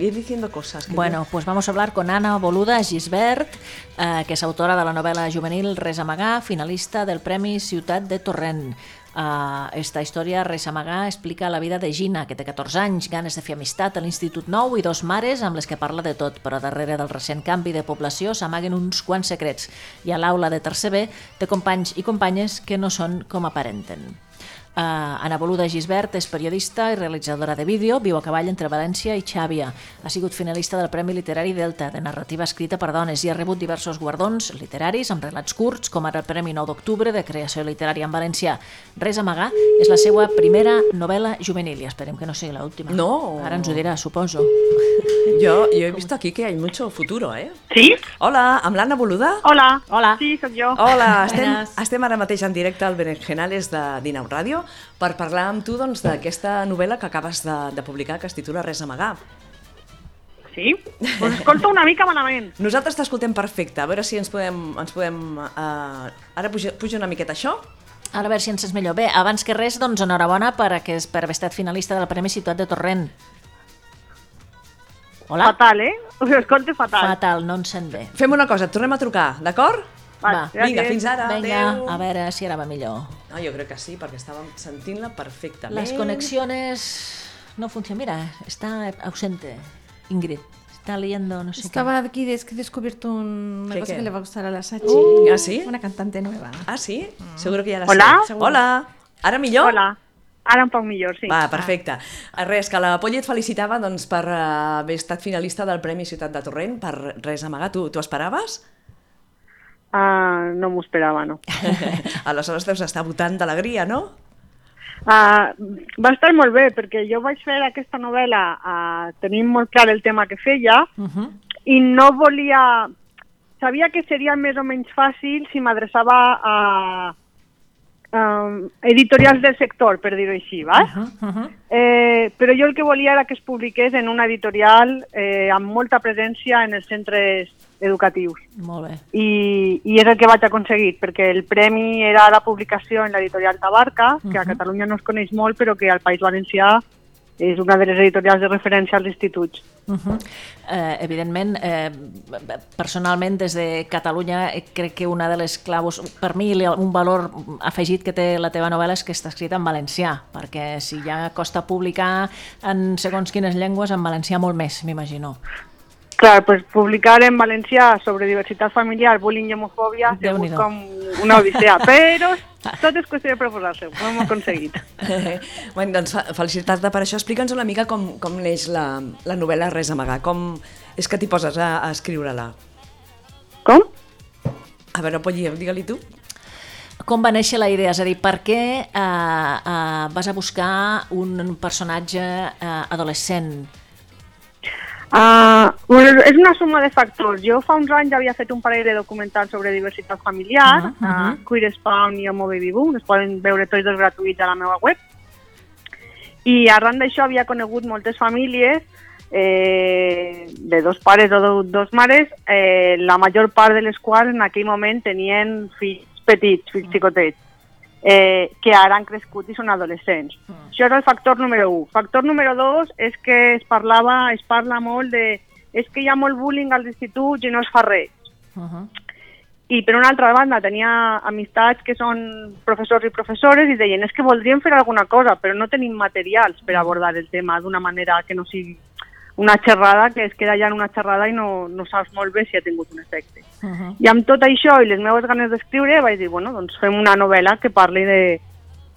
ir diciendo cosas. que Bueno, pues vamos a hablar con Ana Boluda Gisbert, eh, que es autora de la novela juvenil Res amagar, finalista del Premi Ciutat de Torrent. Uh, esta història, Res amagar, explica la vida de Gina, que té 14 anys, ganes de fer amistat a l'Institut Nou i dos mares amb les que parla de tot, però darrere del recent canvi de població s'amaguen uns quants secrets i a l'aula de tercer B té companys i companyes que no són com aparenten. Uh, Ana Boluda Gisbert és periodista i realitzadora de vídeo, viu a cavall entre València i Xàbia. Ha sigut finalista del Premi Literari Delta de narrativa escrita per dones i ha rebut diversos guardons literaris amb relats curts, com ara el Premi 9 d'octubre de creació literària en valencià. Res a amagar és la seva primera novel·la juvenil i esperem que no sigui l'última. No. Ara ens ho dirà, suposo. Yo, yo he visto aquí que hay mucho futuro, eh? Sí? Hola, amb l'Anna Boluda? Hola. Hola. Sí, sóc jo. Hola, estem, Buenas. estem ara mateix en directe al Berenjenales de Dinau Ràdio per parlar amb tu doncs, d'aquesta novel·la que acabes de, de publicar que es titula Res a amagar. Sí? Pues escolta una mica malament. Nosaltres t'escoltem perfecte, a veure si ens podem... Ens podem uh, ara puja, puja una miqueta això. Ara a veure si ens sents millor. Bé, abans que res, doncs enhorabona per, a que, per haver estat finalista del Premi Ciutat de Torrent. Hola? Fatal, eh? Us escolto fatal. Fatal, no ens sent bé. Fem una cosa, et tornem a trucar, d'acord? Va. Vinga, fins ara. Vinga, a veure si ara va millor. No, jo crec que sí, perquè estàvem sentint-la perfectament. Las conexiones no funcionan. Mira, está ausente Ingrid. Está leyendo, no sé Estaba aquí, es que he descubierto un- una ¿Qué, cosa qué? que le va a gustar a la Sachi. ¿Ah, sí? Una cantante nueva. Ah, sí? Seguro que ja la Hola? sé. Hola. Ara millor? Hola. Ara un poc millor, sí. Va, perfecte. Ah. Res, que la Polly et felicitava doncs, per eh, haver estat finalista del Premi Ciutat de Torrent, per res amagar. Tu, tu esperaves? Ah, no m'ho esperava, no. Aleshores deus estar votant d'alegria, no? Ah, va estar molt bé, perquè jo vaig fer aquesta novel·la ah, tenint molt clar el tema que feia Uh -huh. i no volia... Sabia que seria més o menys fàcil si m'adreçava a, a editorials del sector, per dir-ho així, va? Uh -huh. Uh -huh. Eh, però jo el que volia era que es publiqués en una editorial eh, amb molta presència en els centres educatius. Molt bé. I, I és el que vaig aconseguir, perquè el premi era la publicació en l'editorial Tabarca, que a Mhm. Catalunya no es coneix molt, però que al País Valencià és una de les editorials de referència als instituts. Uh -huh. eh, evidentment, eh, personalment, des de Catalunya, eh, crec que una de les claus, per mi, un valor afegit que té la teva novel·la és que està escrita en valencià, perquè si ja costa publicar en segons quines llengües, en valencià molt més, m'imagino. Clar, pues publicar en valencià sobre diversitat familiar, bullying i homofòbia, Déu-n'hi-do. com una odissea, però tot és qüestió de proposar-se, ho hem aconseguit. bueno, doncs fe- felicitats-te per això. Explica'ns una mica com, com neix la, la novel·la Res a amagar. Com és que t'hi poses a, a escriure-la? Com? A veure, Polly, digue-li tu. Com va néixer la idea? És a dir, per què eh, eh, vas a buscar un personatge eh, adolescent? Uh, és una suma de factors. Jo fa uns anys havia fet un parell de documentals sobre diversitat familiar, Ah, uh ah. -huh. uh, Queer Spawn i Homo Baby Boom, es poden veure tots dos gratuïts a la meva web. I arran d'això havia conegut moltes famílies eh, de dos pares o dos mares, eh, la major part de les quals en aquell moment tenien fills petits, fills xicotets, eh, que ara han crescut i són adolescents. Això era el factor número 1. Factor número 2 és que es parlava, es parla molt de és que hi ha molt bullying als instituts i no es fa res. Uh -huh. I per una altra banda tenia amistats que són professors i professores i deien és que voldríem fer alguna cosa però no tenim materials per abordar el tema d'una manera que no sigui una xerrada que es queda ja en una xerrada i no, no saps molt bé si ha tingut un efecte. Uh -huh. I amb tot això i les meves ganes d'escriure vaig dir, bueno, doncs fem una novel·la que parli de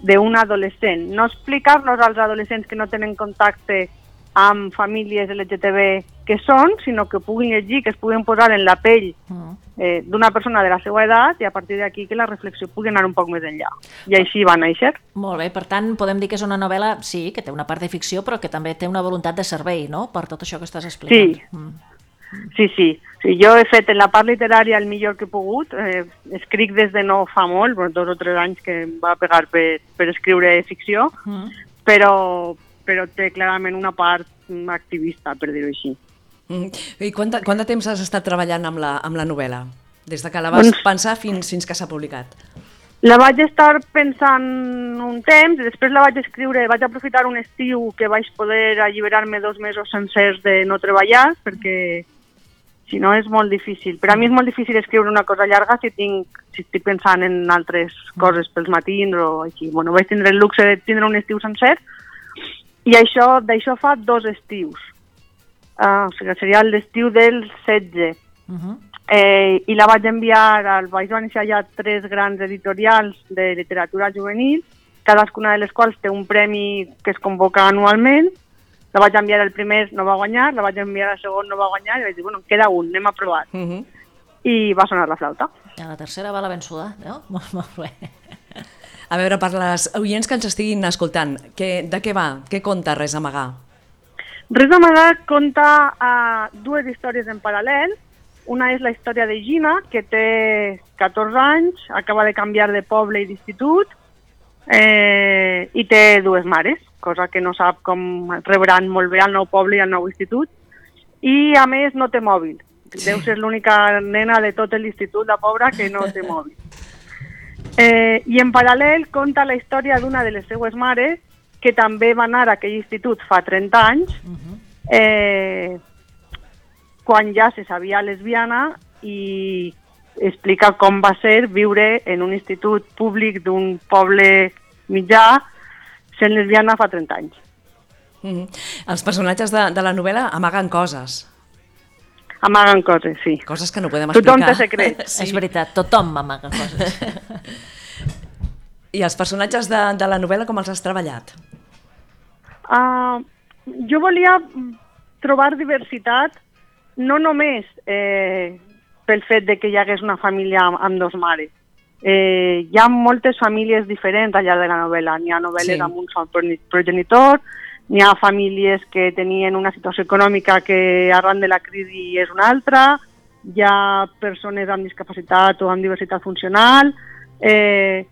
d'un adolescent. No explicar-nos als adolescents que no tenen contacte amb famílies LGTB que són, sinó que puguin llegir, que es puguin posar en la pell -huh. eh, d'una persona de la seva edat i a partir d'aquí que la reflexió pugui anar un poc més enllà. I així va néixer. Molt bé, per tant, podem dir que és una novel·la, sí, que té una part de ficció, però que també té una voluntat de servei, no?, per tot això que estàs explicant. Sí. Mm. Sí, sí. sí. Jo he fet en la part literària el millor que he pogut. Eh, escric des de no fa molt, dos o tres anys que em va pegar per, per escriure ficció, Mm. però, però té clarament una part activista, per dir-ho així. Mm. I quant de, quant de temps has estat treballant amb la, amb la novel·la? Des de que la vas Doncs- pensar fins, fins que s'ha publicat? La vaig estar pensant un temps, i després la vaig escriure, vaig aprofitar un estiu que vaig poder alliberar-me dos mesos sencers de no treballar, perquè si no és molt difícil. Per a mi és molt difícil escriure una cosa llarga si, tinc, si estic pensant en altres coses pels matins o així. Bueno, vaig tindre el luxe de tindre un estiu sencer i això d'això fa dos estius. Uh, o sigui, seria l'estiu del 16. Uh -huh. Eh, I la vaig enviar, al vaig iniciar ja tres grans editorials de literatura juvenil, cadascuna de les quals té un premi que es convoca anualment. La vaig enviar el primer, no va guanyar, la vaig enviar el segon, no va guanyar, i vaig dir, bueno, en queda un, anem a provar. Uh -huh. I va sonar la flauta. I a la tercera va la vençuda, no? Molt, molt bé. A veure, per les oients que ens estiguin escoltant, que, de què va? Què conta Res amagar? Res d'amagat conta uh, dues històries en paral·lel. Una és la història de Gina, que té 14 anys, acaba de canviar de poble i d'institut, eh, i té dues mares, cosa que no sap com rebran molt bé al nou poble i al nou institut. I, a més, no té mòbil. Deu ser l'única nena de tot l'institut, la pobra, que no té mòbil. Eh, I en paral·lel conta la història d'una de les seues mares que també va anar a aquell institut fa 30 anys, eh, quan ja se sabia lesbiana i explica com va ser viure en un institut públic d'un poble mitjà sent lesbiana fa 30 anys. Uh -huh. Els personatges de, de la novel·la amaguen coses, Amaguen coses, sí. coses que no podem Tothom explicar. té secrets. Sí. És veritat, tothom m'amaga coses. I els personatges de, de la novel·la com els has treballat? Uh, jo volia trobar diversitat no només eh, pel fet de que hi hagués una família amb, amb dos mares. Eh, hi ha moltes famílies diferents allà de la novel·la. N'hi ha novel·les Sí. amb un sol progeni- progenitor, n'hi ha famílies que tenien una situació econòmica que arran de la crisi és una altra, hi ha persones amb discapacitat o amb diversitat funcional, eh,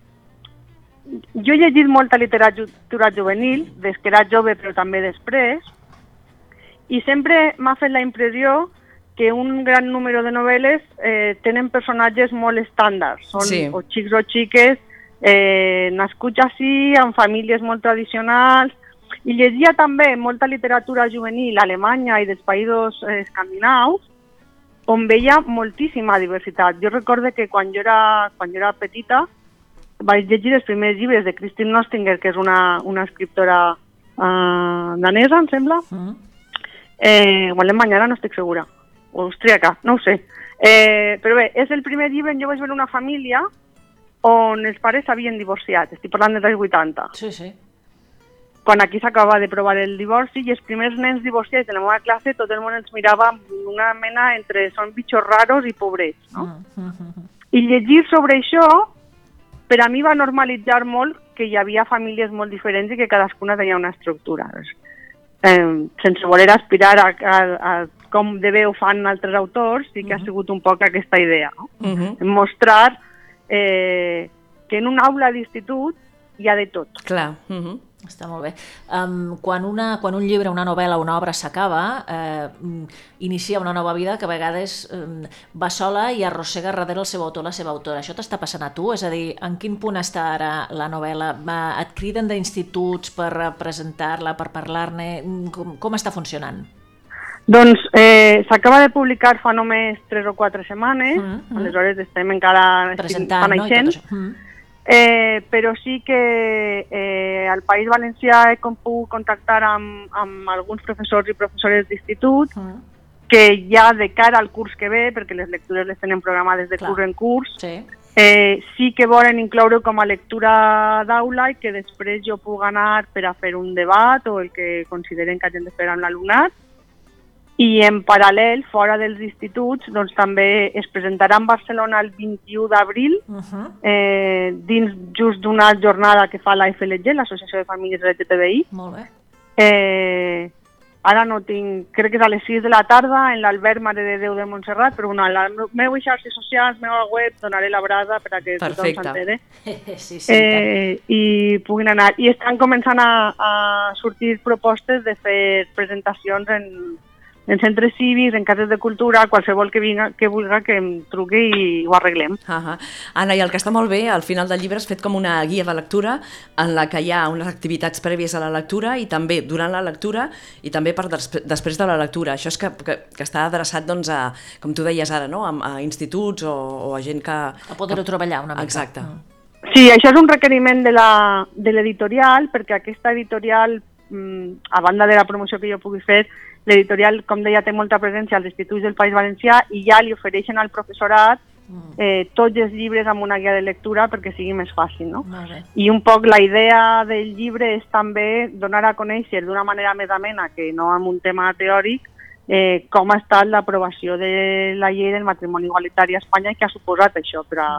jo he llegit molta literatura juvenil, des que era jove però també després, i sempre m'ha fet la impressió que un gran número de novel·les eh, tenen personatges molt estàndards, són Sí. o xics o xiques eh, nascuts així, amb famílies molt tradicionals, i llegia també molta literatura juvenil alemanya i dels països eh, escandinaus, on veia moltíssima diversitat. Jo recorde que quan jo era, quan jo era petita vaig llegir els primers llibres de Kristin Nostinger, que és una, una escriptora uh, danesa, em sembla, Mm. eh, o alemanyana, no estic segura, o austríaca, no ho sé. Eh, però bé, és el primer llibre on jo vaig veure una família on els pares s'havien divorciat, estic parlant dels anys 80 Sí, sí. Quan aquí s'acaba de provar el divorci i els primers nens divorciats de la meva classe tot el món els mirava amb una mena entre són bitxos raros i pobrets. No? Mm, mm, mm. I llegir sobre això per a mi va normalitzar molt que hi havia famílies molt diferents i que cadascuna tenia una estructura. Eh, sense voler aspirar a, a, a com de bé ho fan altres autors, sí que ha sigut un poc aquesta idea. No? Uh -huh. Mostrar eh, que en una aula d'institut hi ha de tot. Clar. Uh -huh. Està molt bé. Um, quan, una, quan un llibre, una novel·la, una obra s'acaba, eh, mm, inicia una nova vida que a vegades eh, va sola i arrossega darrere el seu autor, la seva autora. Això t'està passant a tu? És a dir, en quin punt està ara la novel·la? Va, et criden d'instituts per presentar-la, per parlar-ne? Mm, Com, com està funcionant? Doncs eh, s'acaba de publicar fa només 3 o 4 setmanes, Mm, mm. aleshores estem encara Presentant, no? I tot això. Mm. Eh, però sí que eh, al País Valencià he com pogut contactar amb, amb alguns professors i professores d'institut Mm. que ja de cara al curs que ve, perquè les lectures les tenen programades de Clar. curs en curs, Sí. eh, sí que volen incloure com a lectura d'aula i que després jo puc anar per a fer un debat o el que consideren que hagin de fer amb l'alumnat. I en paral·lel, fora dels instituts, doncs també es presentarà en Barcelona el 21 d'abril Uh -huh. eh, dins just d'una jornada que fa la FLG, l'Associació de Famílies LGTBI. Molt bé. Eh, ara no tinc, crec que és a les 6 de la tarda en l'Albert Mare de Déu de Montserrat, però bueno, a la meva xarxes socials, meva web, donaré la brada per a que Perfecte. tothom s'entere sí, sí, eh... eh, i puguin anar. I estan començant a, a sortir propostes de fer presentacions en, en centres cívics, en cases de cultura, qualsevol que, vinga, que vulga que em truqui i ho arreglem. Uh -huh. Anna, i el que està molt bé, al final del llibre has fet com una guia de lectura en la que hi ha unes activitats prèvies a la lectura i també durant la lectura i també per des després de la lectura. Això és que, que, que està adreçat, doncs, a, com tu deies ara, no? a, a instituts o, o a gent que... A poder-ho treballar una mica. Exacte. Mm. Sí, això és un requeriment de la- de l'editorial, perquè aquesta editorial, mm, a banda de la promoció que jo pugui fer, l'editorial, com deia, té molta presència als instituts del País Valencià i ja li ofereixen al professorat eh, tots els llibres amb una guia de lectura perquè sigui més fàcil, no? I un poc la idea del llibre és també donar a conèixer d'una manera més amena, que no amb un tema teòric, eh, com ha estat l'aprovació de la llei del matrimoni igualitari a Espanya i què ha suposat això per a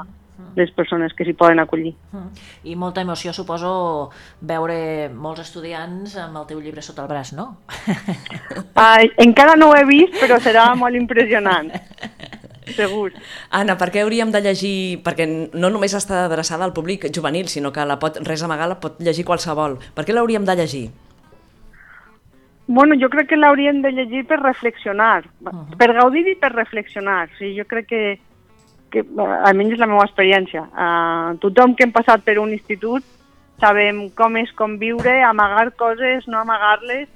les persones que s'hi poden acollir. Mm. I molta emoció, suposo, veure molts estudiants amb el teu llibre sota el braç, no? Ai, encara no ho he vist, però serà molt impressionant. Segur. Anna, per què hauríem de llegir... Perquè no només està adreçada al públic juvenil, sinó que la pot, res amagar la pot llegir qualsevol. Per què l'hauríem de llegir? Bueno, jo crec que l'hauríem de llegir per reflexionar, uh -huh. per gaudir i per reflexionar. O sigui, jo crec que, que eh, almenys és la meva experiència. Uh, tothom que hem passat per un institut sabem com és conviure, amagar coses, no amagar-les,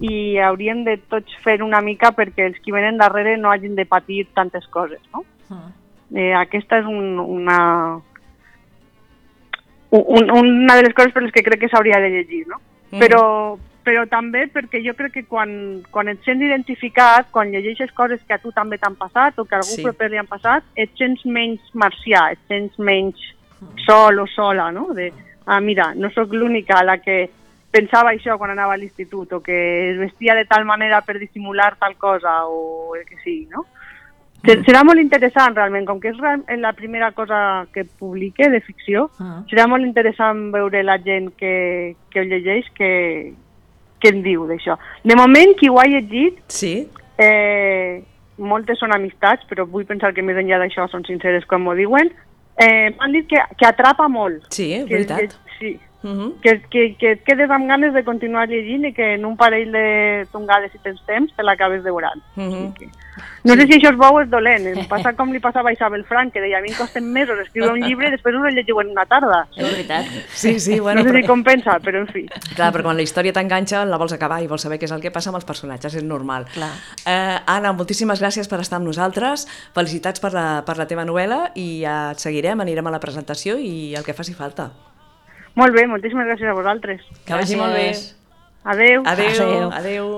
i hauríem de tots fer una mica perquè els que venen darrere no hagin de patir tantes coses, no? Mm. Eh, aquesta és un, una, un, una de les coses per les que crec que s'hauria de llegir, no? Mm. Però, però també perquè jo crec que quan, quan et sents identificat, quan llegeixes coses que a tu també t'han passat o que a algú Sí. proper li han passat, et sents menys marcià, et sents menys sol o sola, no? De, ah, mira, no sóc l'única a la que pensava això quan anava a l'institut o que es vestia de tal manera per dissimular tal cosa o el que sigui, no? Se- Serà molt interessant, realment, com que és real- la primera cosa que publique de ficció, Mm. serà molt interessant veure la gent que, que ho llegeix que, que en diu d'això. De moment, qui ho ha llegit, Sí? eh, moltes són amistats, però vull pensar que més enllà d'això són sinceres quan m'ho diuen, eh, m'han dit que, que atrapa molt. Sí, que, veritat. Que, sí, Uh -huh. que, que, que et quedes amb ganes de continuar llegint i que en un parell de tongades, si tens temps, te l'acabes devorant. Sigui que... No sé si això és bo o és dolent. Em passa com li passava a Isabel Frank, que deia a mi em costen mesos escriure un llibre i després us el llegiu en una tarda. És veritat. Sí, sí, bueno, no sé però... si compensa, però en fi. Clar, però quan la història t'enganxa la vols acabar i vols saber què és el que passa amb els personatges, és normal. Clar. Eh, Anna, moltíssimes gràcies per estar amb nosaltres, felicitats per la, per la teva novel·la i ja et seguirem, anirem a la presentació i el que faci falta. Molt bé, moltíssimes gràcies a vosaltres. Que vagi molt bé. Adeu. Adeu, Adéu. adeu.